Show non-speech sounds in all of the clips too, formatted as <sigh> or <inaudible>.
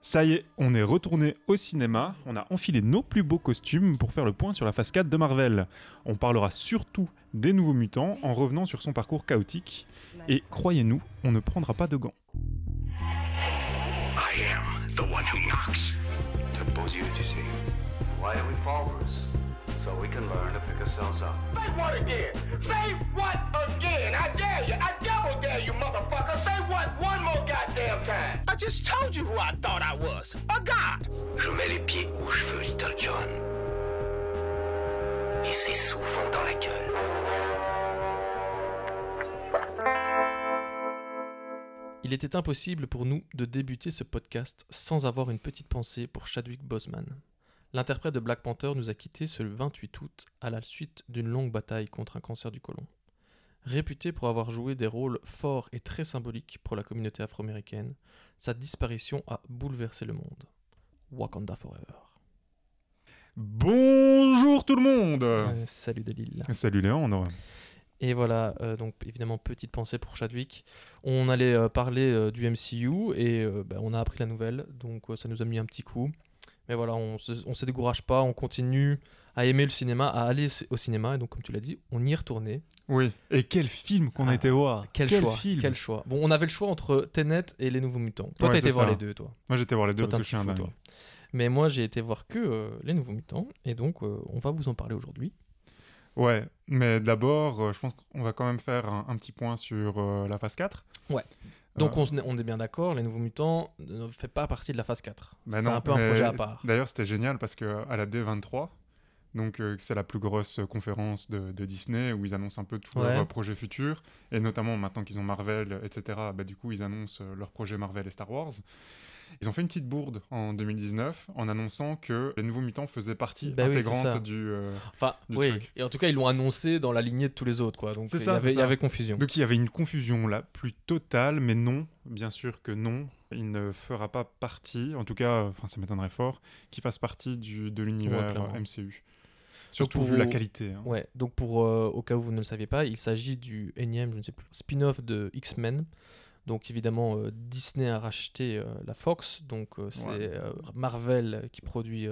Ça y est, on est retourné au cinéma, on a enfilé nos plus beaux costumes pour faire le point sur la phase 4 de Marvel. On parlera surtout des nouveaux mutants en revenant sur son parcours chaotique. Et croyez-nous, on ne prendra pas de gants. I am the one who knocks. To pose you, you see. Why do we fall first? So we can learn to pick ourselves up. Say what again? Say what again? I dare you. I double dare you, motherfucker. Say what one more goddamn time. I just told you who I thought I was. A god. Je mets les pieds où je veux, Little John. Et c'est souvent dans la gueule. Il était impossible pour nous de débuter ce podcast sans avoir une petite pensée pour Chadwick Boseman. L'interprète de Black Panther nous a quittés ce 28 août à la suite d'une longue bataille contre un cancer du côlon. Réputé pour avoir joué des rôles forts et très symboliques pour la communauté afro-américaine, sa disparition a bouleversé le monde. Wakanda Forever. Bonjour tout le monde Euh, salut Delil. Salut Léandre Et voilà, euh, donc évidemment, petite pensée pour Chadwick. On allait euh, parler euh, du MCU et euh, bah, on a appris la nouvelle, donc euh, ça nous a mis un petit coup. Mais voilà, on se, on se décourage pas, on continue à aimer le cinéma, à aller au cinéma, et donc comme tu l'as dit, on y est retourné. Oui, et quel film qu'on a Ah, été voir Quel, choix film Quel choix Bon, on avait le choix entre Tenet et Les Nouveaux Mutants. Toi, Ouais, t'as été voir ça. les deux, toi. Moi j'étais voir les deux Toi, parce que je suis un petit fou, dingue. toi. Mais moi, j'ai été voir que euh, Les Nouveaux Mutants, et donc euh, on va vous en parler aujourd'hui. Ouais, mais d'abord, euh, je pense qu'on va quand même faire un, un petit point sur la phase 4. Ouais. Donc on, est bien d'accord, Les Nouveaux Mutants ne fait pas partie de la phase 4. bah C'est un peu un projet à part. D'ailleurs, c'était génial parce que à la D23, donc euh, c'est la plus grosse conférence de, de Disney où ils annoncent un peu tous Ouais. leurs euh, projets futurs et notamment maintenant qu'ils ont Marvel, etc. Bah, du coup, ils annoncent euh, leurs projets Marvel et Star Wars. Ils ont fait une petite bourde en 2019 en annonçant que les Nouveaux Mutants faisaient partie Bah oui, intégrante du. euh, Enfin, du oui. truc. Et en tout cas, ils l'ont annoncé dans la lignée de tous les autres, quoi. Donc C'est il y ça, avait- il y avait confusion. Donc il y avait une confusion la plus totale, mais non, bien sûr que non, il ne fera pas partie, en tout cas, enfin ça m'étonnerait fort, qu'il fasse partie du, de l'univers MCU. Surtout pour vu la qualité. hein. Ouais, donc pour euh, au cas où vous ne le saviez pas, il s'agit du énième, je ne sais plus, spin-off de X-Men. Donc évidemment, euh, Disney a racheté euh, la Fox, donc euh, c'est Ouais. Marvel qui produit,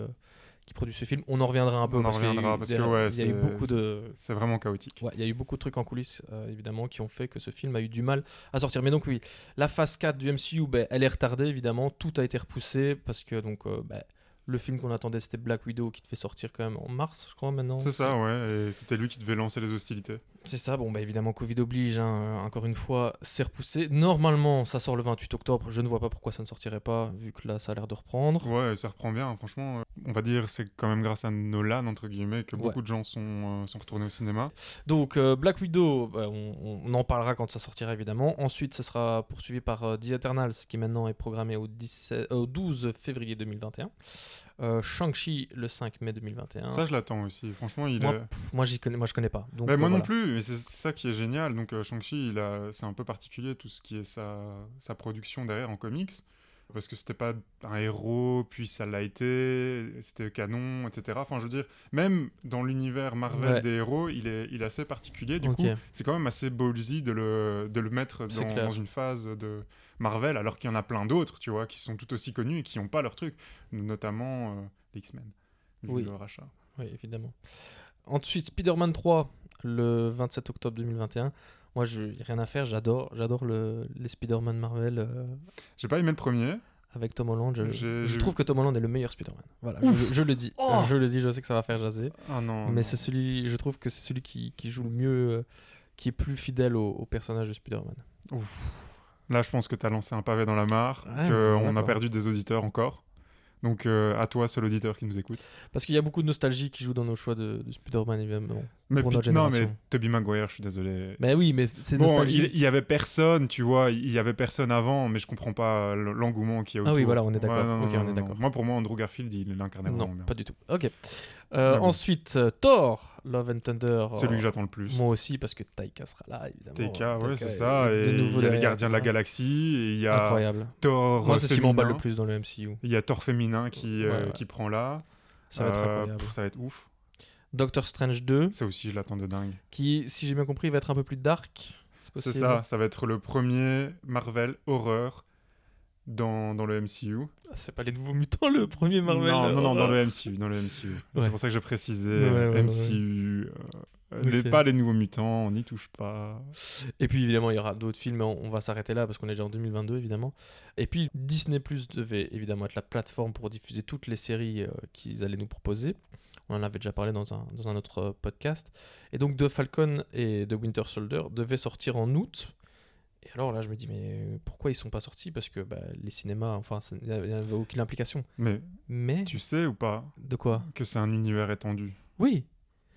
qui produit ce film. On en reviendra un peu On parce qu'il y a eu- reviendra, parce que, ouais, il y a eu c'est- beaucoup de, C'est vraiment chaotique. Ouais, il y a eu beaucoup de trucs en coulisses, évidemment, qui ont fait que ce film a eu du mal à sortir. Mais donc oui, la phase 4 du MCU, ben, elle est retardée, évidemment. Tout a été repoussé parce que donc, ben, le film qu'on attendait, c'était Black Widow, qui devait sortir quand même en mars, je crois, maintenant. C'est ça, ouais, et c'était lui qui devait lancer les hostilités. C'est ça, bon, bah évidemment, Covid oblige, hein, euh, encore une fois, c'est repoussé. Normalement, ça sort le 28 octobre. Je ne vois pas pourquoi ça ne sortirait pas, vu que là, ça a l'air de reprendre. Ouais, ça reprend bien, franchement. euh, On va dire c'est quand même grâce à Nolan, entre guillemets, que Ouais. beaucoup de gens sont, euh, sont retournés au cinéma. Donc, euh, Black Widow, bah, on, on en parlera quand ça sortira, évidemment. Ensuite, ce sera poursuivi par euh, The Eternals, qui maintenant est programmé au, 17 euh, au 12 février 2021. Euh, Shang-Chi, le 5 mai 2021. Ça, je l'attends aussi. Franchement, il moi, est... pff, moi, connais, moi, je connais pas. Donc, Bah, euh, moi non plus, mais c'est ça qui est génial. Donc euh, Shang-Chi, a- c'est un peu particulier tout ce qui est sa, sa production derrière en comics. Parce que c'était pas un héros, puis ça l'a été, c'était canon, etc. Enfin, je veux dire, même dans l'univers Marvel Ouais. des héros, il est, il est assez particulier. Du coup, c'est quand même assez ballsy de le, de le mettre dans, une phase de Marvel, alors qu'il y en a plein d'autres, tu vois, qui sont tout aussi connus et qui n'ont pas leur truc. Notamment euh, les X-Men, Oui. le rachat. Oui, évidemment. Ensuite, Spider-Man 3, le 27 octobre 2021. Moi, je rien à faire, j'adore, j'adore le, les Spider-Man Marvel euh, J'ai pas aimé le premier. avec Tom Holland. Je, je trouve que Tom Holland est le meilleur Spider-Man. Voilà, je, je le dis. Oh je le dis, je sais que ça va faire jaser. Ah non. mais c'est celui, je trouve que c'est celui qui, qui joue le mieux, euh, qui est plus fidèle au, au personnage de Spider-Man. Ouf. Là, je pense que tu as lancé un pavé dans la mare, Ouais, qu'on a perdu des auditeurs encore. Donc, euh, à toi, seul auditeur qui nous écoute. Parce qu'il y a beaucoup de nostalgie qui joue dans nos choix de, de Spider-Man, évidemment. Mais Pour notre non, mais génération. Toby Maguire, je suis désolé. Mais oui, mais c'est Bon, nostalgie. il, y avait personne, tu vois, il y avait personne avant, mais je comprends pas l'engouement qui est Ah autour. oui, voilà, on est d'accord. Moi, pour moi, Andrew Garfield, il l'incarnait vraiment bien. pas du tout. Ok. Euh, bon. Ensuite, euh, Thor, Love and Thunder. Celui euh, que j'attends le plus. Moi aussi, parce que Taika sera là, évidemment. Taika, ouais, c'est est ça. Et il y a les Gardiens de la. Galaxie, et il y a Incroyable. Thor Moi, c'est ce qui m'emballe le plus dans le MCU. Il y a Thor féminin qui, euh, Ouais, ouais. qui prend là. Ça va être Euh, incroyable. ça va être ouf. Doctor Strange 2, Ça aussi, je l'attends de dingue. qui, si j'ai bien compris, va être un peu plus dark. C'est ça, ça va être le premier Marvel horreur dans, dans le MCU. Ah, C'est pas les nouveaux mutants, le premier Marvel non, euh, non, non, dans horreur. le MCU. Dans le MCU. Ouais. C'est pour ça que je précisais Ouais, ouais, MCU. euh, les, Ok. pas les nouveaux mutants, on n'y touche pas. Et puis évidemment, il y aura d'autres films, mais on, on va s'arrêter là parce qu'on est déjà en 2022 évidemment. Et puis Disney Plus devait évidemment être la plateforme pour diffuser toutes les séries euh, qu'ils allaient nous proposer. On en avait déjà parlé dans un, dans un autre euh, podcast. Et donc The Falcon et The Winter Soldier devaient sortir en août. Et alors là, je me dis, mais pourquoi ils sont pas sortis? Parce que bah, les cinémas, enfin, ça- il n'y avait aucune implication. Mais Mais tu sais ou pas de quoi? que c'est un univers étendu? Oui,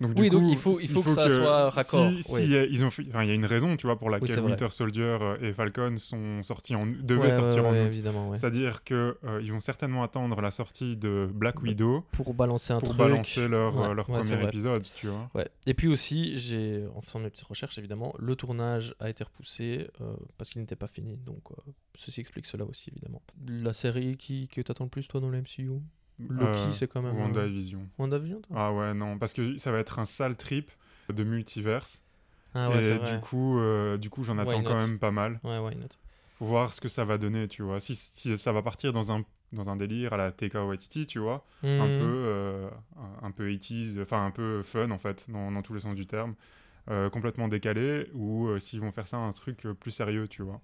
donc, Oui, donc il faut- il faut que ça soit raccord, Si, oui. ils ont fait- il y a une raison, tu vois, pour laquelle. Winter Soldier euh, et Falcon sont sortis en, devaient Ouais, sortir ouais, en ouais, août. évidemment, ouais. C'est-à-dire que euh, ils vont certainement attendre la sortie de Black Widow Pour balancer un pour truc. balancer leur, euh, leur premier épisode, tu vois. Et puis aussi, j'ai, en faisant mes petites recherches, évidemment, le tournage a été repoussé euh, parce qu'il n'était pas fini. Donc, euh, ceci explique cela aussi, évidemment. La série qui, que t'attends le plus, toi, dans le MCU Loki, Euh, c'est quand même. WandaVision. WandaVision, toi Ah ouais, non, parce que ça va être un sale trip de multiverse. Ah ouais, et vrai. du coup, euh, du coup j'en attends quand même pas mal. Ouais, why not Pour voir ce que ça va donner, tu vois. Si, si ça va partir dans un, dans un délire à la TK Waititi, tu vois. un Hmm. peu euh, un- peu 80s, enfin un peu fun en fait, dans, dans tous les sens du terme, complètement décalé, ou s'ils vont faire ça un truc plus sérieux, tu vois.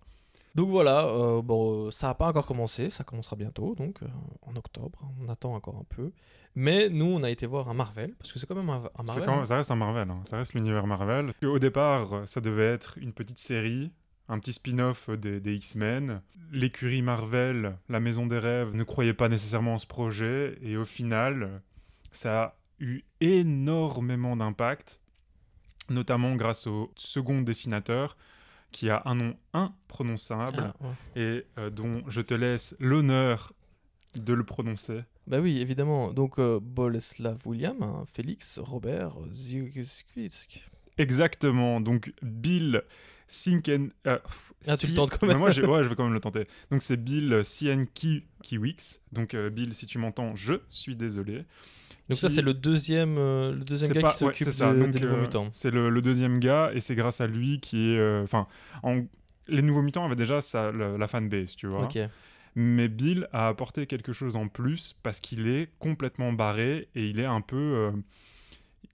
Donc voilà, euh, bon, euh, ça n'a pas encore commencé, ça commencera bientôt, donc euh, en octobre, on attend encore un peu. Mais nous, on a été voir un Marvel, parce que c'est quand même un, Marvel. quand- ça reste un Marvel, hein, ça reste l'univers Marvel. Au départ, ça devait être une petite série, un petit spin-off des, des X-Men. L'écurie Marvel, la Maison des Rêves, ne croyait pas nécessairement en ce projet, et au final, ça a eu énormément d'impact, notamment grâce au second dessinateur, qui a un nom imprononçable. Ah, ouais. et euh, dont je te laisse l'honneur de le prononcer. Bah oui, évidemment. Donc, euh, Boleslav William, hein, Félix Robert Ziukiewicz. Exactement, donc Bill Sinken... euh, Ah, tu le tentes quand Mais même. moi, j'ai- ouais, je vais quand même le tenter. <laughs> Donc c'est Bill Sienkiewicz. Donc euh, Bill, si tu m'entends, je suis désolé. Donc ça, c'est le deuxième, euh, le deuxième gars pas- qui ouais, s'occupe ça. de- Donc, des Nouveaux euh, Mutants. C'est le, le deuxième gars, et c'est grâce à lui qui est... euh, Enfin, en- les Nouveaux Mutants avaient déjà sa, la, la fanbase, tu vois. Ok. Mais Bill a apporté quelque chose en plus parce qu'il est complètement barré et il est un peu. euh,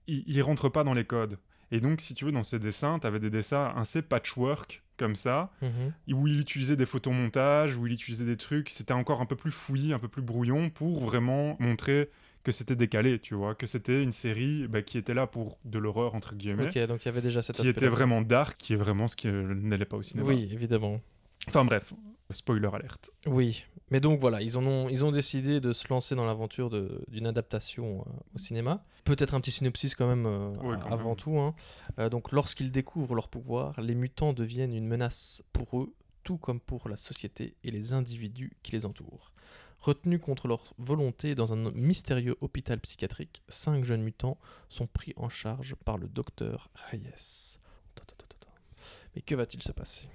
il, il rentre pas dans les codes. Et donc, si tu veux, dans ses dessins, tu avais des dessins assez patchwork comme ça, Mhm. où il utilisait des photomontages, où il utilisait des trucs. C'était encore un peu plus fouillis, un peu plus brouillon pour vraiment montrer que c'était décalé, tu vois, que c'était une série bah, qui était là pour de l'horreur, entre guillemets. Ok, donc il y avait déjà cet Qui était vraiment dark, qui est vraiment ce qui euh, n'allait pas au cinéma. Oui, évidemment. Enfin bref, spoiler alerte. Oui, mais donc voilà, ils, en ont, ils ont décidé de se lancer dans l'aventure d'une adaptation euh, au cinéma. Peut-être un petit synopsis quand même euh, Ouais, quand avant même. tout. hein. Euh, donc lorsqu'ils découvrent leur pouvoir, les mutants deviennent une menace pour eux, tout comme pour la société et les individus qui les entourent. Retenus contre leur volonté dans un mystérieux hôpital psychiatrique, cinq jeunes mutants sont pris en charge par le docteur Reyes. Mais que va-t-il se passer?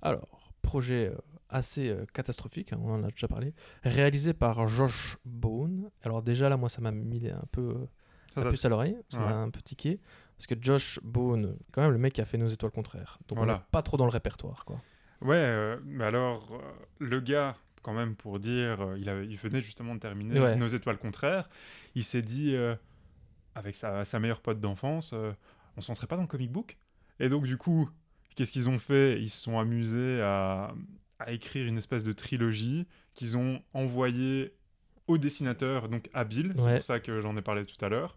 Alors, projet assez euh, catastrophique, hein, on en a déjà parlé, réalisé par Josh Bone. Alors déjà là, moi, ça m'a mis un peu euh, Ça, la puce à l'oreille, ça Ouais. m'a un peu tiqué. Parce que Josh Bone, quand même le mec qui a fait Nos étoiles contraires. Donc on Voilà. n'est pas trop dans le répertoire, quoi. Ouais, euh, mais alors, euh, le gars, quand même, pour dire, euh, il, avait, il venait justement de terminer Ouais. Nos étoiles contraires, il s'est dit, avec sa, sa meilleure pote d'enfance, on s'en serait pas dans le comic book? Et donc, du coup, qu'est-ce qu'ils ont fait? Ils se sont amusés à, à écrire une espèce de trilogie qu'ils ont envoyée au dessinateur, donc à Bill, c'est Ouais. pour ça que j'en ai parlé tout à l'heure.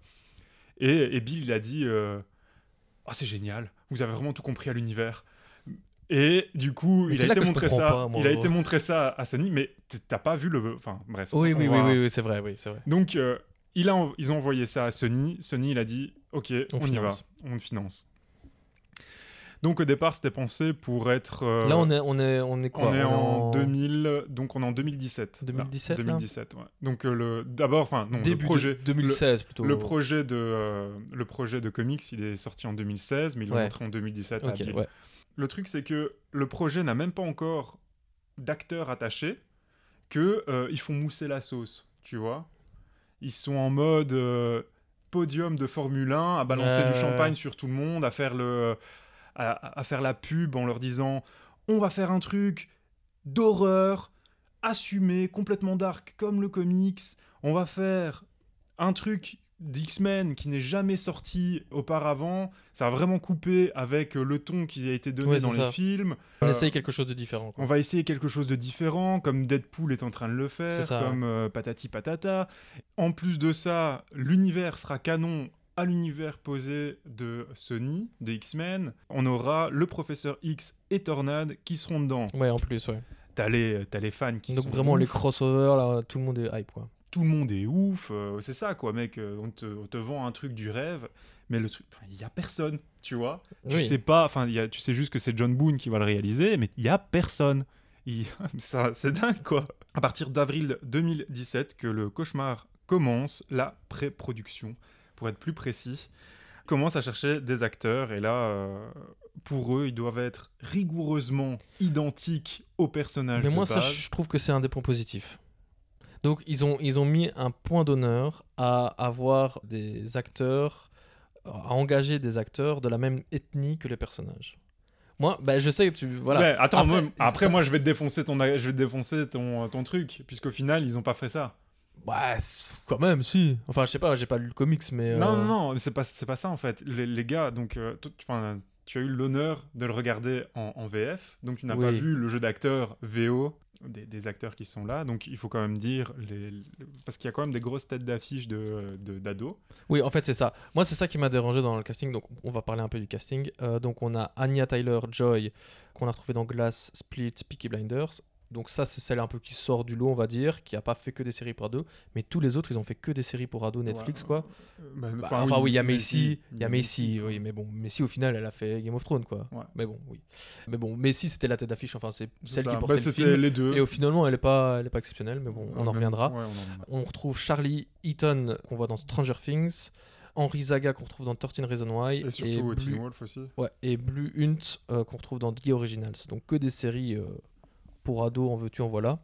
Et, et Bill, il a dit, euh, ah c'est génial, vous avez vraiment tout compris à l'univers. Et du coup, Mais il a été montré ça. pas, moi, il a été montré ça à Sony, mais t'as pas vu le. Enfin, bref. Oui, oui, va- oui, oui, oui, c'est vrai, oui, c'est vrai. Donc, euh, il a, en- ils ont envoyé ça à Sony. Sony, il a dit, ok, On on, y va, on finance. Donc au départ, c'était pensé pour être. euh, Là, on est, on est, on est quoi on est en 2000, donc on est en 2017. 2017, là 2017, ouais. Donc euh, le d'abord, enfin non, début le projet, de 2016 plutôt. le projet de euh, le projet de comics, il est sorti en 2016, mais il est Ouais. montré en 2017 à Ok, Bill. ouais. Le truc, c'est que le projet n'a même pas encore d'acteurs attachés, que ils font mousser la sauce, tu vois. Ils sont en mode podium de Formule 1, à balancer du champagne sur tout le monde, à faire le, à, à faire la pub en leur disant, on va faire un truc d'horreur. assumer, complètement dark, comme le comics. On va faire un truc d'X-Men qui n'est jamais sorti auparavant. Ça a vraiment coupé avec euh, le ton qui a été donné Ouais, dans les films. On Euh, essaye quelque chose de différent. quoi. on va essayer quelque chose de différent, comme Deadpool est en train de le faire, ça. comme euh, patati patata. En plus de ça, l'univers sera canon à l'univers posé de Sony, de X-Men. On aura le professeur X et Tornade qui seront dedans. Ouais, en plus, ouais. T'as les, les fans qui Donc sont vraiment les crossovers, là, tout le monde est hype, quoi. tout le monde est ouf, euh, c'est ça quoi, mec. euh, on, te, on te vend un truc du rêve, mais le truc, il y a personne, tu vois. Tu Oui. sais pas, enfin, tu sais juste que c'est John Boone qui va le réaliser, mais il y a personne. Il- <laughs> ça, c'est dingue quoi. À partir d'avril 2017 que le cauchemar commence la pré-production, pour être plus précis, commence à chercher des acteurs et là, euh, pour eux, ils doivent être rigoureusement identiques aux personnages Mais de moi, ça, je trouve que c'est un des points positifs. Donc, ils ont, ils ont mis un point d'honneur à avoir des acteurs, à engager des acteurs de la même ethnie que les personnages. Moi, bah, je sais que tu. Voilà. Ouais, attends, Après, moi, après ça- moi, je vais te défoncer ton, je vais te défoncer ton, ton truc, puisqu'au final, ils ont pas fait ça. Ouais, c'est- quand même, si. Enfin, je sais pas, j'ai pas lu le comics, mais. Non, euh, non, non, mais c'est pas, c'est pas ça en fait. Les, les gars, donc, euh, tu as eu l'honneur de le regarder en, en VF, donc tu n'as pas vu le jeu d'acteur VO des, des acteurs qui sont là, donc il faut quand même dire les, les- parce qu'il y a quand même des grosses têtes d'affiche de, d'ados. Oui, en fait, c'est ça. Moi, c'est ça qui m'a dérangé dans le casting. Donc, on va parler un peu du casting. Euh, donc, on a Anya Tyler Joy, qu'on a retrouvée dans Glass, Split, Peaky Blinders. Donc, ça, c'est celle un peu qui sort du lot, on va dire, qui a pas fait que des séries pour ados. Mais tous les autres, ils ont fait que des séries pour ados Netflix, Ouais, quoi. bah, Bah, enfin, oui, il y a Macy. Il y a Macy, Macy, oui. Mais bon, Macy, au final, elle a fait Game of Thrones, quoi. Ouais. Mais bon, oui. Mais bon, Macy, c'était la tête d'affiche. Enfin, c'est celle ça. qui Bah, portait le c'était film. les deux. Et au finalement, elle est pas, elle est pas exceptionnelle. Mais bon, on en reviendra. ouais, on en reviendra. On retrouve Charlie Eaton qu'on voit dans Stranger Things, Henry Zaga qu'on retrouve dans 13 Reasons Why, Et surtout Blue, Teen Wolf aussi. ouais, et Blue Hunt euh, qu'on retrouve dans The Originals. Donc que des séries euh, pour ados, en veux-tu, en voilà.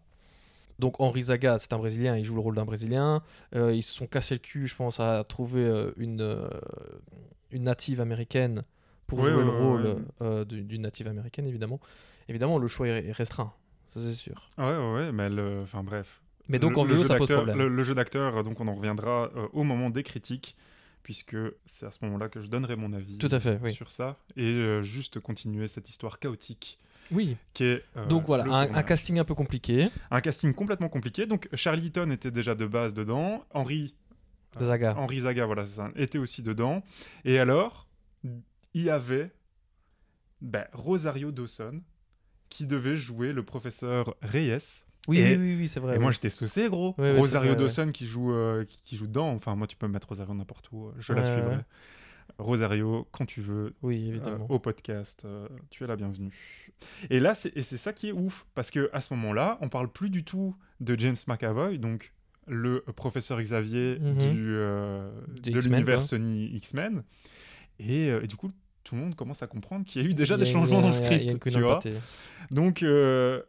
Donc Henry Zaga, c'est un Brésilien, il joue le rôle d'un Brésilien. Euh, ils se sont cassés le cul, je pense, à trouver euh, une, euh, une native américaine pour jouer le rôle d'une native américaine, évidemment. Évidemment, le choix est est restreint, ça c'est sûr. Ouais, ouais, ouais, mais le... enfin bref. Mais donc Le- en VO, ça pose problème. Le, le jeu d'acteur, donc on en reviendra au moment des critiques, puisque c'est à ce moment-là que je donnerai mon avis Tout à fait, oui. sur ça, et euh, juste continuer cette histoire chaotique Oui, qui est... euh, donc voilà, un, casting un peu compliqué. Un casting complètement compliqué, donc Charlie Eaton était déjà de base dedans, Henry... euh, Zaga. Henry Zaga, voilà, ça, était aussi dedans, et alors, il y avait ben, Rosario Dawson, qui devait jouer le professeur Reyes, Oui, Et- oui, oui, oui, c'est vrai. Et oui. moi, j'étais saucé, gros. Rosario ouais. Dawson qui joue, euh, qui, qui joue dedans. Enfin, moi, tu peux me mettre Rosario n'importe où. euh, Je la suivrai. ouais. Rosario, quand tu veux, Oui, euh, évidemment. au podcast, euh, tu es la bienvenue. Et là, c'est et c'est ça qui est ouf. Parce que à ce moment-là, on parle plus du tout de James McAvoy, donc le professeur Xavier Mhm. du, euh, Des de l'univers. Sony X-Men. Et, euh, et du coup, tout le monde commence à comprendre qu'il y a eu déjà a- des a- changements dans le a- script. tu vois. Donc euh,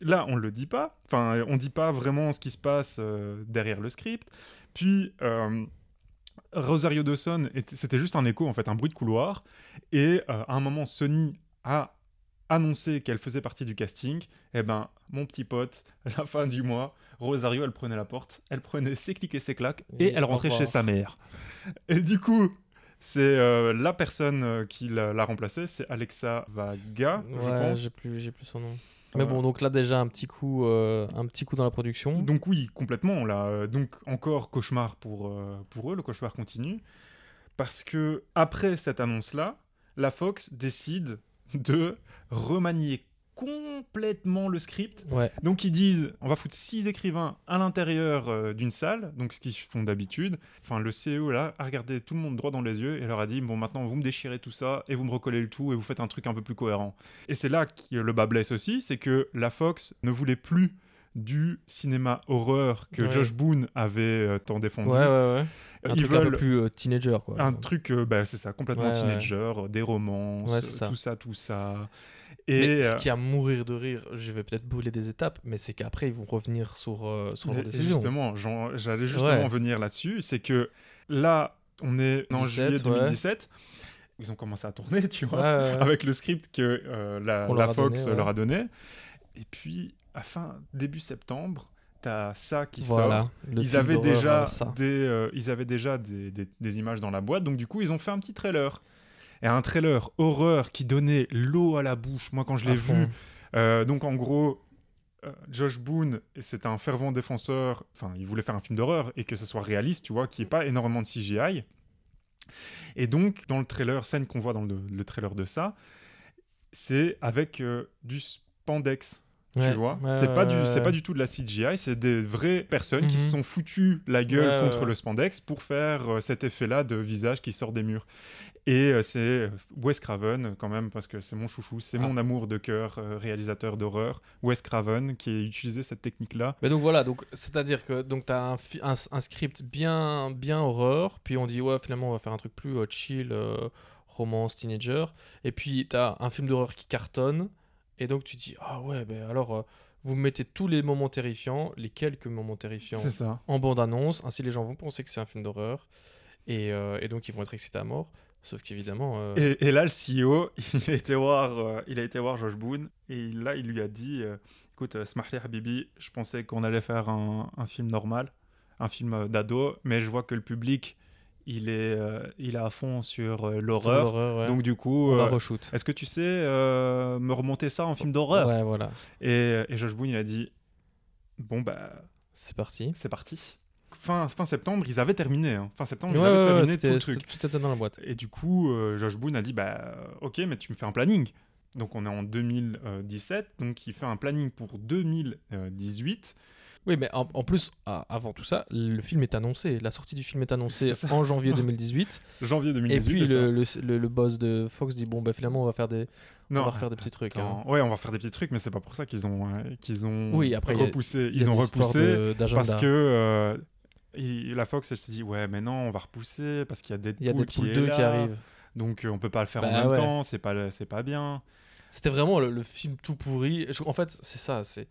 là, on le dit pas. Enfin, on dit pas vraiment ce qui se passe euh, derrière le script. Puis euh, Rosario Dawson, était- c'était juste un écho en fait, un bruit de couloir. Et euh, à un moment, Sony a annoncé qu'elle faisait partie du casting. Et ben, mon petit pote, à la fin du mois, Rosario, elle prenait la porte, elle prenait ses clics et ses claques et, Et elle rentrait chez sa mère. Et du coup. C'est euh, la personne euh, qui l'a l'a remplacée, c'est Alexa Vaga, je pense. j'ai plus, j'ai plus son nom. Mais bon, donc là déjà un petit coup, euh, un petit coup dans la production. Donc oui, complètement. Là, Euh, donc encore cauchemar pour, euh, pour eux, le cauchemar continue. Parce que après cette annonce-là, la Fox décide de remanier complètement le script. Ouais. Donc ils disent, on va foutre six écrivains à l'intérieur euh, d'une salle, donc ce qu'ils font d'habitude. Enfin, le CEO là a regardé tout le monde droit dans les yeux et leur a dit, bon maintenant vous me déchirez tout ça et vous me recollez le tout et vous faites un truc un peu plus cohérent. Et c'est là que le bas blesse aussi, c'est que la Fox ne voulait plus du cinéma horreur que Ouais. Josh Boone avait euh, tant défendu. Ouais, ouais, ouais. Un Ils truc un peu plus euh, teenager, quoi. un truc, euh, bah, c'est ça, complètement teenager, des romances, c'est ça. tout ça, Mais Et ce euh, qui a mourir de rire, je vais peut-être brûler des étapes, mais c'est qu'après ils vont revenir sur, euh, sur leur décision. Justement, j'allais justement Ouais. venir là-dessus. C'est que là, on est en 17, juillet ouais. 2017. Ils ont commencé à tourner, tu Ouais, vois, ouais, ouais. avec le script que euh, la, leur Fox donné, ouais. leur a donné. Et puis, à fin début septembre, t'as ça qui Voilà. sort. Ils avaient, déjà euh, des, euh, ils avaient déjà des, des- des images dans la boîte, donc du coup, ils ont fait un petit trailer. Et un trailer horreur qui donnait l'eau à la bouche. Moi, quand je l'ai vu, euh, donc en gros, euh, Josh Boone, c'est un fervent défenseur. Enfin, il voulait faire un film d'horreur et que ce soit réaliste, tu vois, qu'il n'y ait pas énormément de CGI. Et donc, dans le trailer, scène qu'on voit dans le, le trailer de ça, c'est avec euh, du spandex. Ouais, Tu vois, ouais, c'est pas du, c'est pas du tout de la CGI, c'est des vraies personnes qui se Mhm. sont foutues la gueule ouais, contre ouais. le spandex pour faire euh, cet effet-là de visage qui sort des murs. Et euh, c'est Wes Craven quand même parce que c'est mon chouchou, c'est Ah. mon amour de cœur, euh, réalisateur d'horreur, Wes Craven qui a utilisé cette technique-là. Mais donc voilà, donc c'est-à-dire que donc un, fi- un, un script bien bien horreur, puis on dit ouais finalement on va faire un truc plus euh, chill, euh, romance teenager, et puis t'as un film d'horreur qui cartonne, et donc tu dis ah ouais ben alors euh, vous mettez tous les moments terrifiants, les quelques moments terrifiants ça. en bande annonce, ainsi les gens vont penser que c'est un film d'horreur, et, euh, et donc ils vont être excités à mort, sauf qu'évidemment euh, Et, et là, le CEO, <laughs> il a été voir, euh, il a été voir Josh Boone et là, il lui a dit, euh, écoute, euh, Smarty Habibi, je pensais qu'on allait faire un, un film normal, un film d'ado, mais je vois que le public, il est, il est à fond sur l'horreur. ouais. Donc du coup, est-ce que tu sais me remonter ça en film d'horreur? Ouais voilà, et, et Josh Boone, il a dit, bon bah, c'est parti. c'est parti. Fin, fin septembre, ils avaient terminé. hein. Fin septembre, Ouais, ils avaient ouais, terminé tout le truc. c'était- tout était dans la boîte. Et du coup, euh, Josh Boone a dit bah ok, mais tu me fais un planning. Donc on est en 2017, donc il fait un planning pour 2018. Oui, mais en, en plus, a- avant tout ça, le film est annoncé. La sortie du film est annoncée en janvier 2018. <laughs> Janvier 2018. et puis le, le, le- le boss de Fox dit bon, bah finalement, on va faire des, non, on va refaire des petits trucs. hein. ouais, on va faire des petits trucs, mais c'est pas pour ça qu'ils ont euh, qu'ils ont Oui, après, repoussé. A Ils ont repoussé de- parce que euh, il- la Fox elle s'est dit ouais, mais non, on va repousser parce qu'il y a Deadpool, y a des qui poules est 2 là, qui arrivent. donc euh, on peut pas le faire Bah en même ouais. temps. C'est pas c'est pas bien. C'était vraiment le, le film tout pourri. Je- en fait, c'est ça. C'est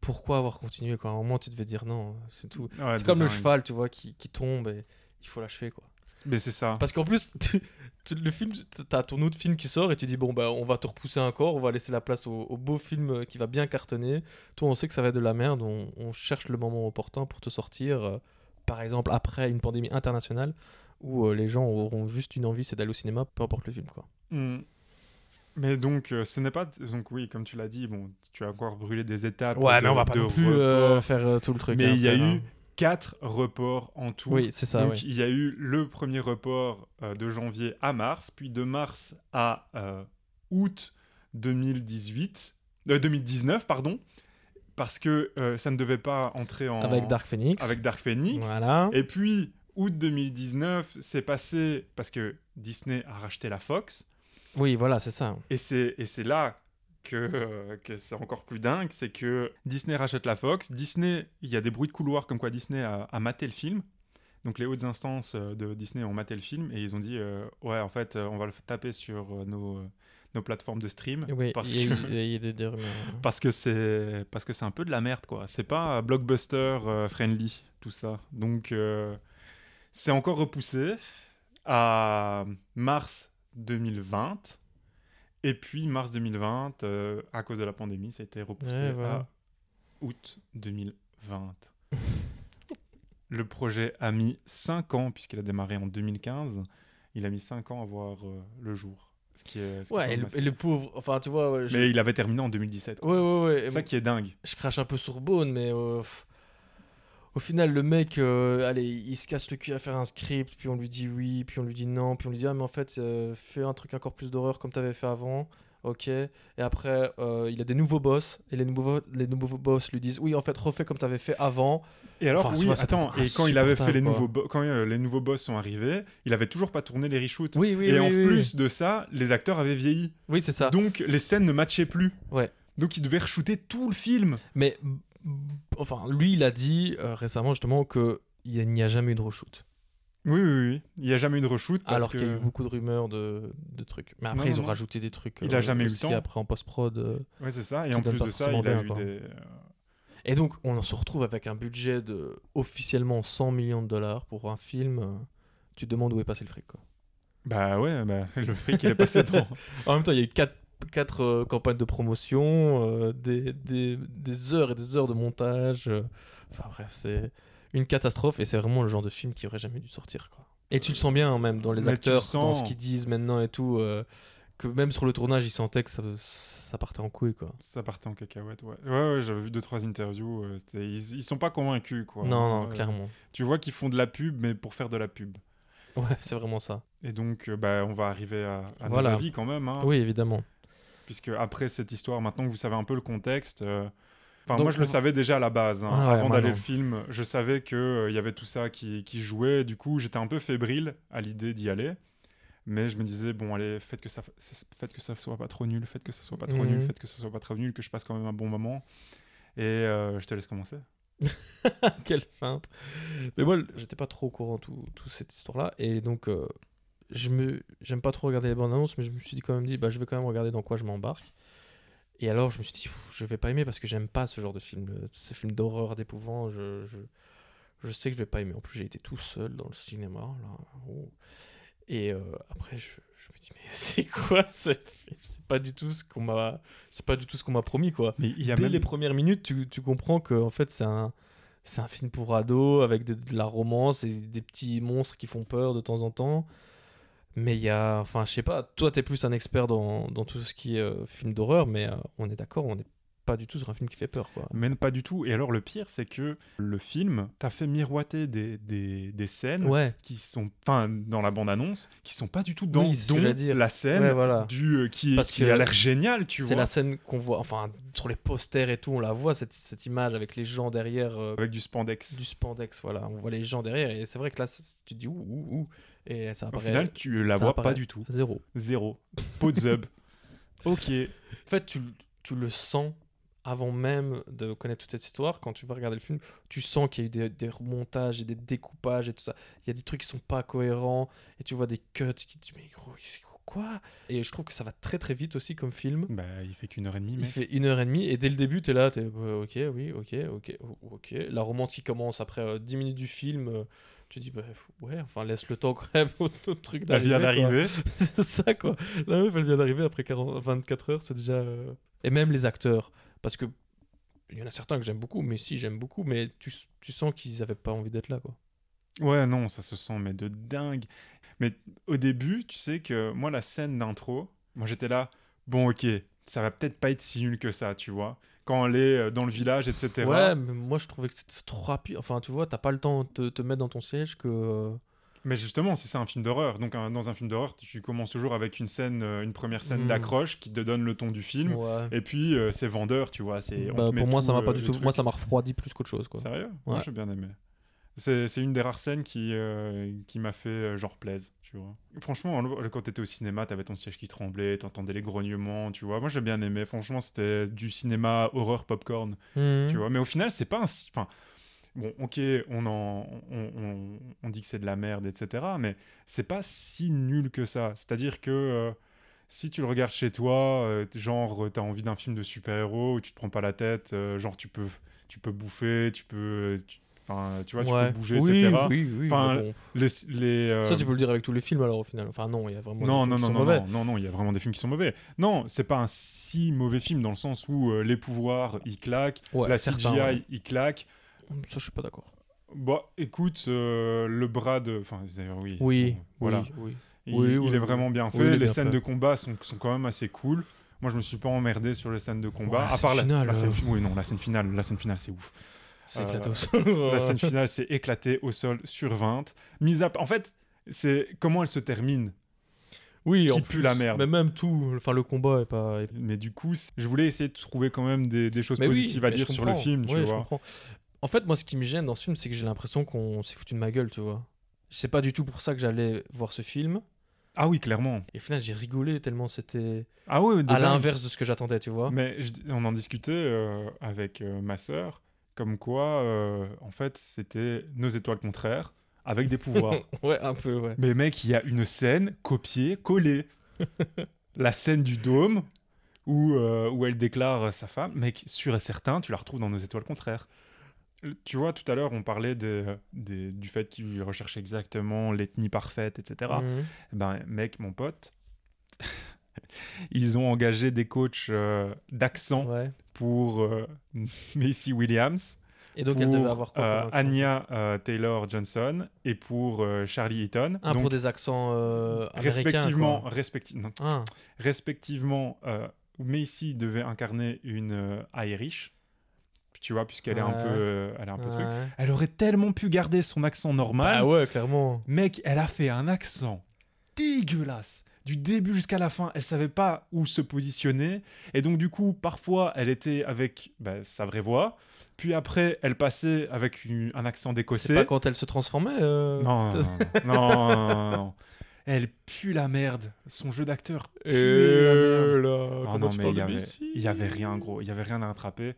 pourquoi avoir continué quoi? À un moment, tu devais dire non. C'est tout. Ouais, c'est comme le cheval, tu vois, qui, qui tombe et il faut l'achever quoi. Mais c'est ça. Parce qu'en plus, <laughs> tu- tu- le film, t'as ton autre film qui sort et tu dis bon bah on va te repousser encore, on va laisser la place au, au beau film euh, qui va bien cartonner. Toi, on sait que ça va être de la merde, on, on cherche le moment opportun pour te sortir. Par exemple, après une pandémie internationale où euh, les gens auront juste une envie, c'est d'aller au cinéma, peu importe le film quoi. Hmm. Mais donc, euh, ce n'est pas. Donc, oui, comme tu l'as dit, bon, tu as encore brûlé des étapes. Ouais, de- mais on va pas non plus euh, faire tout le truc. Mais hein, il y a eu quatre reports en tout. Oui, c'est ça. donc, oui. il y a eu le premier report de janvier à mars, puis de mars à août 2018, euh, 2019, pardon, parce que euh, ça ne devait pas entrer en. Avec Dark Phoenix. avec Dark Phoenix. Voilà. Et puis, août 2019, c'est passé parce que Disney a racheté la Fox. Oui, voilà, c'est ça. Et c'est, et c'est là que, euh, que c'est encore plus dingue, c'est que Disney rachète la Fox. Disney, il y a des bruits de couloir comme quoi Disney a, a maté le film. Donc les hautes instances euh, de Disney ont maté le film et ils ont dit euh, ouais en fait on va le taper sur nos, nos plateformes de stream Oui, parce il y a que eu- il y a eu des, des rumeurs. parce que c'est parce que c'est un peu de la merde quoi. C'est pas blockbuster euh, friendly tout ça. Donc euh, c'est encore repoussé à mars 2020 et puis mars 2020 euh, à cause de la pandémie ça a été repoussé Ouais, voilà. à août 2020. <laughs> Le projet a mis 5 ans puisqu'il a démarré en 2015. Il a mis 5 ans à voir euh, le jour. Ce qui est, ce qui est Ouais, et le, et pauvre. Enfin, tu vois, ouais, je, Mais il avait terminé en 2017. quoi. ouais, ouais, ouais, C'est et ça qui est dingue. je crache un peu sur Bone, mais euh, au final, le mec, euh, allez, il se casse le cul à faire un script, puis on lui dit oui, puis on lui dit non, puis on lui dit ah, mais en fait, euh, fais un truc encore plus d'horreur comme t'avais fait avant. Ok, et après euh, il a des nouveaux boss, et les nouveaux, les nouveaux boss lui disent oui, en fait, refais comme t'avais fait avant. Et alors, Enfin, tu oui, vois, c'est attends, et quand il avait fait les nouveaux, quand euh, les nouveaux boss sont arrivés, il avait toujours pas tourné les reshoots. Oui, oui, et oui, en plus de ça, les acteurs avaient vieilli. oui, c'est ça. Donc les scènes ne matchaient plus. Ouais. Donc il devait re-shooter tout le film. Mais enfin, lui, il a dit euh, récemment justement que il n'y a jamais eu de reshoot. Oui, oui, oui. Il n'y a jamais eu de reshoot. Parce Alors qu'il y a eu beaucoup de rumeurs de, de trucs. Mais après, Non, ils non, ont non. rajouté des trucs. Il a jamais eu le temps. Après, en post-prod. euh. Ouais, c'est ça. Et en plus de ça, il a bien, eu quoi. des. euh, Et donc, on se retrouve avec un budget de officiellement 100 millions de dollars pour un film. euh, Tu te demandes où est passé le fric. Quoi. Bah ouais, bah, <laughs> le fric il est passé dans. <laughs> En même temps, il y a eu 4 quatre euh, campagnes de promotion, euh, des, des, des heures et des heures de montage. euh. Enfin bref, c'est une catastrophe et c'est vraiment le genre de film qui aurait jamais dû sortir. Quoi. Et tu le sens bien hein, même dans les Mais tu le acteurs, dans ce qu'ils disent maintenant et tout, euh, que même sur le tournage, ils sentaient que ça, ça partait en couille. Quoi. Ça partait en cacahuète, ouais. Ouais, ouais, j'avais vu deux, trois interviews. euh, ils, ils sont pas convaincus, quoi. non, non, clairement. Tu vois qu'ils font de la pub, mais pour faire de la pub. Ouais, <laughs> c'est vraiment ça. Et donc, euh, bah, on va arriver à, à Voilà. nos avis quand même. Hein, Oui, évidemment. Puisque après cette histoire, maintenant que vous savez un peu le contexte. Euh, Enfin, moi, je le savais déjà à la base. hein. Ah ouais, Avant d'aller le film, je savais qu'il y avait tout ça qui, qui jouait. Du coup, j'étais un peu fébrile à l'idée d'y aller. Mais je me disais, bon, allez, faites que ça, faites que ça soit pas trop nul, faites que ça soit pas trop nul, Mhm. faites que ça soit pas trop nul, que je passe quand même un bon moment. Et euh, je te laisse commencer. <laughs> Quelle feinte. Mais moi, j'étais pas trop au courant de tout, toute cette histoire-là. Et donc, euh, je me, j'aime pas trop regarder les bandes annonces, mais je me suis dit quand même dit, bah, je vais quand même regarder dans quoi je m'embarque. Et alors, je me suis dit, je vais pas aimer parce que j'aime pas ce genre de film. Ces films d'horreur, d'épouvant, je, je, je sais que je vais pas aimer. En plus, j'ai été tout seul dans le cinéma. Là. Oh. Et euh, après, je, je me dis, mais <laughs> c'est quoi ce film? C'est pas du tout ce qu'on m'a, c'est pas du tout ce qu'on m'a promis, quoi. Mais il y a Dès même... les premières minutes, tu, tu comprends que en fait, c'est un, c'est un film pour ados avec de, de la romance et des petits monstres qui font peur de temps en temps. Mais il y a, enfin, je sais pas, toi, t'es plus un expert dans, dans tout ce qui est euh, film d'horreur, mais euh, on est d'accord, on n'est pas du tout sur un film qui fait peur, quoi. Même pas du tout. Et alors, le pire, c'est que le film t'a fait miroiter des, des, des scènes Ouais, qui sont, enfin, dans la bande-annonce, qui sont pas du tout dans Oui, c'est dont la scène Ouais, voilà. du, euh, qui, Parce qui que a l'air génial, tu c'est vois. la scène qu'on voit, enfin, sur les posters et tout, on la voit, cette, cette image avec les gens derrière euh, Avec du spandex. du spandex, voilà. On voit les gens derrière et c'est vrai que là, c'est- tu te dis ouh, ouh, ouh, et ça Au apparaît final, tu la vois pas du tout. zéro. Zéro. Pot de zub. <laughs> ok. En fait, tu, tu le sens avant même de connaître toute cette histoire. Quand tu vas regarder le film, tu sens qu'il y a eu des, des remontages et des découpages et tout ça. Il y a des trucs qui sont pas cohérents et tu vois des cuts qui te disent mais gros, c'est quoi? Et je trouve que ça va très très vite aussi comme film. Bah, il fait qu'une heure et demie, Il mec. fait une heure et demie et dès le début, tu es là, tu es ok, oui, ok, ok, ok. La romance qui commence après euh, 10 minutes du film, euh, tu dis, bah, ouais, enfin, laisse le temps quand même <laughs> au, au truc Elle vient d'arriver. d'arriver. <laughs> c'est ça quoi. La meuf elle vient d'arriver après 40 24 heures, c'est déjà. euh, Et même les acteurs, parce que il y en a certains que j'aime beaucoup, mais si j'aime beaucoup, mais tu, tu sens qu'ils avaient pas envie d'être là quoi. Ouais, non, ça se sent, mais de dingue. Mais au début, tu sais que moi, la scène d'intro, moi j'étais là, bon, ok, ça va peut-être pas être si nul que ça, tu vois. Quand elle est euh, dans le village, etc. Ouais, mais moi je trouvais que c'était trop rapide. Enfin, tu vois, t'as pas le temps de te, te mettre dans ton siège que. Mais justement, si c'est un film d'horreur, donc un- dans un film d'horreur, tu commences toujours avec une scène, euh, une première scène Mm. d'accroche qui te donne le ton du film. Ouais. Et puis euh, c'est vendeur, tu vois. C'est, Bah, pour moi, tout, ça m'a euh, pas du tout. truc. Moi, ça m'a refroidi plus qu'autre chose quoi. Sérieux? Moi Ouais. j'ai bien aimé. C'est, c'est une des rares scènes qui, euh, qui m'a fait euh, genre plaise, tu vois. Franchement, en- quand t'étais au cinéma, t'avais ton siège qui tremblait, t'entendais les grognements, tu vois. Moi j'ai bien aimé. Franchement, c'était du cinéma horreur popcorn, Mhm. tu vois. Mais au final, c'est pas un. Enfin, bon, ok, on, en, on, on- on dit que c'est de la merde, etc. Mais c'est pas si nul que ça. C'est-à-dire que. euh, si tu le regardes chez toi, euh, genre t'as envie d'un film de super-héros où tu te prends pas la tête, euh, genre tu peux, tu peux bouffer, tu peux, tu- enfin tu vois, tu peux bouger, oui, etc. Oui, oui. Enfin, bon. Les, les, euh, Ça, tu peux le dire avec tous les films alors au final. Enfin, non, il y a vraiment. des non, films non, qui non, sont non, mauvais. non, non, non, il y a vraiment des films qui sont mauvais. Non, c'est pas un si mauvais film dans le sens où euh, les pouvoirs, ils claquent, Ouais, la CGI, ouais. ils claquent. Ça, je suis pas d'accord. Bah, écoute, euh, le bras de, enfin, d'ailleurs, oui. Oui, bon, voilà. oui, oui. Il, Oui, il oui, est vraiment bien fait. les bien scènes fait. de combat sont, sont quand même assez cool. Moi, je me suis pas emmerdé sur les scènes de combat. Ouais, la à part scène la, finale, la scène, euh. oui, non, la scène finale, la scène finale, c'est ouf. C'est Euh, éclaté au sol. <laughs> La <laughs> scène finale, c'est éclaté au sol sur 20. Mise à, en fait, c'est comment elle se termine. Oui, qui en pue plus, la merde. Mais même tout, enfin le combat est pas. Mais du coup, je voulais essayer de trouver quand même des, des choses Mais oui, positives à dire je sur le film, tu Ouais, je vois. comprends. En fait, moi, ce qui me gêne dans ce film, c'est que j'ai l'impression qu'on s'est foutu de ma gueule, tu vois. C'est pas du tout pour ça que j'allais voir ce film. Ah oui, clairement. Et au final, j'ai rigolé tellement c'était Ah oui, à l'inverse de ce que j'attendais, tu vois. Mais je- on en discutait euh, avec euh, ma sœur, comme quoi, euh, en fait, c'était nos étoiles contraires avec des pouvoirs. <laughs> ouais, un peu, ouais. Mais mec, il y a une scène copiée, collée. <laughs> la scène du dôme où, où elle déclare sa femme, mec, sûr et certain, tu la retrouves dans nos étoiles contraires. Tu vois, tout à l'heure, on parlait du fait qu'il recherche exactement l'ethnie parfaite, etc. Mhm. Eh Ben, mec, mon pote, <laughs> ils ont engagé des coachs euh, d'accent Ouais. pour euh, <laughs> Macy Williams, Et donc pour elle devait avoir quoi euh, Anya euh, Taylor Johnson et pour euh, Charlie Eaton. Ah, Donc, pour des accents américains, respectivement, respecti- non, Ah, respectivement Macy devait incarner une Irish, tu vois, puisqu'elle est un peu, euh, elle est un peu truc. Elle aurait tellement pu garder son accent normal. Bah ouais, clairement. Mec, elle a fait un accent dégueulasse. Du début jusqu'à la fin, elle savait pas où se positionner. Et donc, du coup, parfois, elle était avec bah, sa vraie voix. Puis après, elle passait avec une- un accent C'est d'écossais. pas quand elle se transformait euh, Non, non, non, non, non, non. Elle pue la merde. Son jeu d'acteur Et la merde. là, Ah comment non, tu mais il y avait, il y avait rien, gros. Il y avait rien à attraper.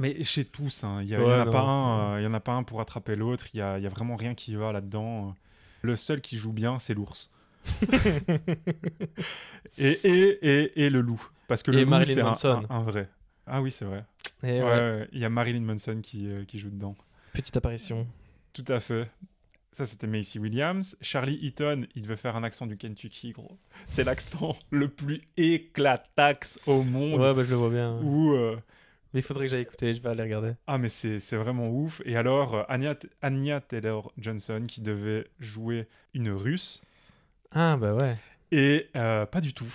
Mais chez tous, hein, il y, a- il y Ouais, en a non. pas un, euh, il y en a pas un pour attraper l'autre. Il y a, il vraiment rien qui va là-dedans. Le seul qui joue bien, c'est l'ours. <laughs> et, et, et, et le loup. Parce que le Et loup, Marilyn c'est un, Manson. un- un vrai. Ah oui, c'est vrai. Et Ouais, ouais, Il y a Marilyn Manson qui, euh, qui joue dedans. Petite apparition. Tout à fait. Ça, c'était Macy Williams. Charlie Eaton, il devait faire un accent du Kentucky, gros. C'est l'accent <laughs> le plus éclatax au monde. Ouais, bah je le vois bien. Où, euh, Mais il faudrait que j'aille écouter, je vais aller regarder. Ah, mais c'est vraiment ouf. Et alors, euh, Anya, Anya Taylor-Johnson, qui devait jouer une russe, Ah bah ouais. et euh, pas du tout.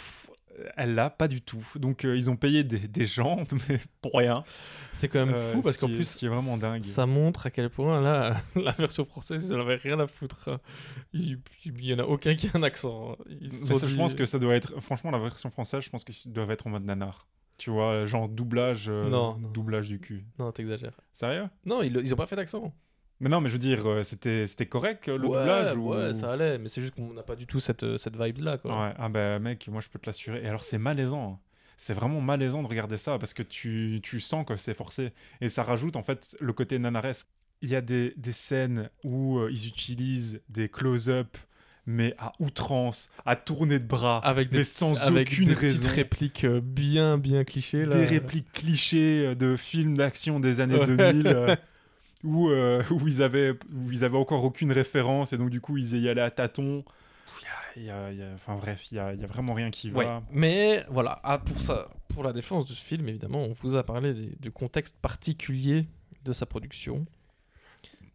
Elle l'a pas du tout. Donc, euh, ils ont payé des, des gens, <laughs> mais pour rien. C'est quand même Euh, fou parce ce qu'en plus, ce qui est vraiment dingue. ça montre à quel point là, <laughs> la version française, ils en avaient rien à foutre. Il, il y en a aucun qui a un accent. Ils Mais je pense que ça doit être. Franchement, la version française, je pense qu'ils doivent être en mode nanar. Tu vois, genre doublage, euh, Non, non. doublage du cul. Non, t'exagères. Sérieux? Non, ils, ils ont pas fait d'accent. Mais non, mais je veux dire, euh, c'était c'était correct le ouais, doublage ou... ouais, ça allait, mais c'est juste qu'on n'a pas du tout cette, euh, cette vibe-là, quoi. Ouais, ah bah mec, moi je peux te l'assurer. Et alors c'est malaisant. hein. C'est vraiment malaisant de regarder ça parce que tu, tu sens que c'est forcé. Et ça rajoute en fait le côté nanaresque. Il y a des, des scènes où euh, ils utilisent des close-up, mais à outrance, à tourner de bras, Avec des, mais sans avec aucune des raison. petites répliques euh, bien, bien clichés, là. Des répliques clichés euh, de films d'action des années Ouais. 2000 euh, <laughs> où, euh, où, ils avaient, où ils avaient encore aucune référence et donc du coup ils y allaient à tâtons. Il y a- il y a- enfin bref, il y a, il y a vraiment rien qui Ouais. va. Mais voilà, ah, pour, ça, pour la défense de ce film, évidemment, on vous a parlé des- du contexte particulier de sa production.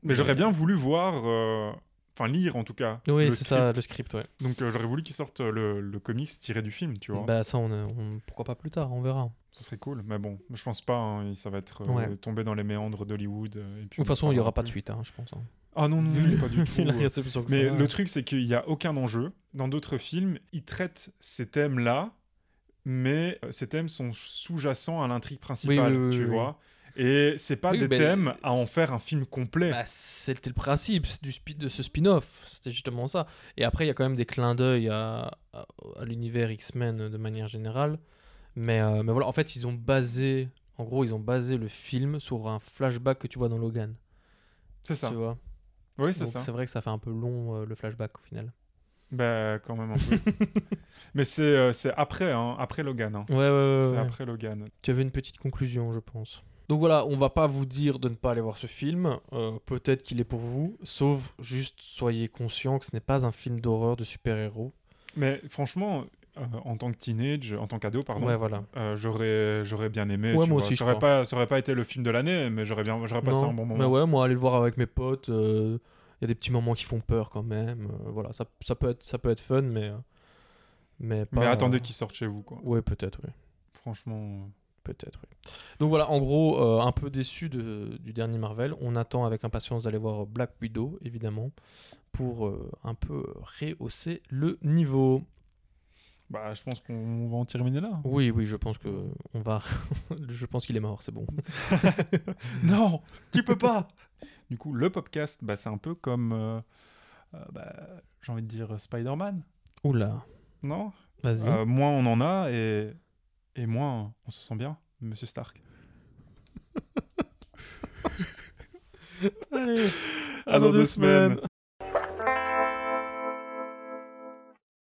Mais j'aurais bien voulu voir, euh, enfin lire en tout cas. Oui, c'est ça, le script, ouais. Donc euh, j'aurais voulu qu'ils sortent le, le comics tiré du film, tu vois. Bah ça, on, on- pourquoi pas plus tard, on verra. Ça serait cool. Mais bon, je pense pas. hein, ça va être euh, Ouais. tombé dans les méandres d'Hollywood. euh, De toute on façon, il n'y parlera aura pas de suite, hein, je pense. hein. Ah non, non, non, pas du <laughs> tout. La Mais ça le truc, c'est qu'il n'y a aucun enjeu. Dans d'autres films, ils traitent ces thèmes-là, mais euh, ces thèmes sont sous-jacents à l'intrigue principale, Oui, oui, oui, tu oui, vois. Et c'est pas Oui, des ben, thèmes à en faire un film complet. Bah, c'était le principe du spi- de ce spin-off, c'était justement ça. Et après, il y a quand même des clins d'œil à, à, à l'univers X-Men de manière générale. Mais, euh, mais voilà, en fait, ils ont basé, en gros, ils ont basé le film sur un flashback que tu vois dans Logan. c'est ça. Tu vois? Oui, c'est ça. c'est vrai que ça fait un peu long euh, le flashback au final. Bah, quand même un peu. <laughs> mais c'est euh, après, hein, après Logan. hein. Ouais, ouais, ouais. c'est ouais. après Logan. Tu avais une petite conclusion, je pense. Donc voilà, on va pas vous dire de ne pas aller voir ce film. euh, Peut-être qu'il est pour vous, sauf juste soyez conscient que ce n'est pas un film d'horreur de super-héros. Mais franchement, euh, en tant que teenage, en tant qu'ado, pardon, Ouais, voilà. euh, j'aurais j'aurais bien aimé. Ouais, tu moi vois. aussi, pas, ça aurait pas été le film de l'année, mais j'aurais bien, j'aurais passé un bon moment. Mais ouais, moi, aller le voir avec mes potes, euh, il y a des petits moments qui font peur quand même. voilà, ça, ça, peut être, ça peut être fun, mais. mais, pas, mais attendez qu'il sorte chez vous, quoi. Ouais, peut-être, oui. Franchement. Peut-être, oui. Donc voilà, en gros, euh, un peu déçu de- du dernier Marvel. On attend avec impatience d'aller voir Black Widow, évidemment, pour euh, un peu rehausser le niveau. Bah, je pense qu'on va en terminer là. Oui, oui, je pense que on va. <laughs> je pense qu'il est mort, c'est bon. <laughs> non, tu peux pas. Du coup, le podcast, bah, c'est un peu comme, euh, bah, j'ai envie de dire Spider-Man, Oula, non? Vas-y. Moins on en a et, et moins on se sent bien, Monsieur Stark. <laughs> Allez, à dans deux semaines.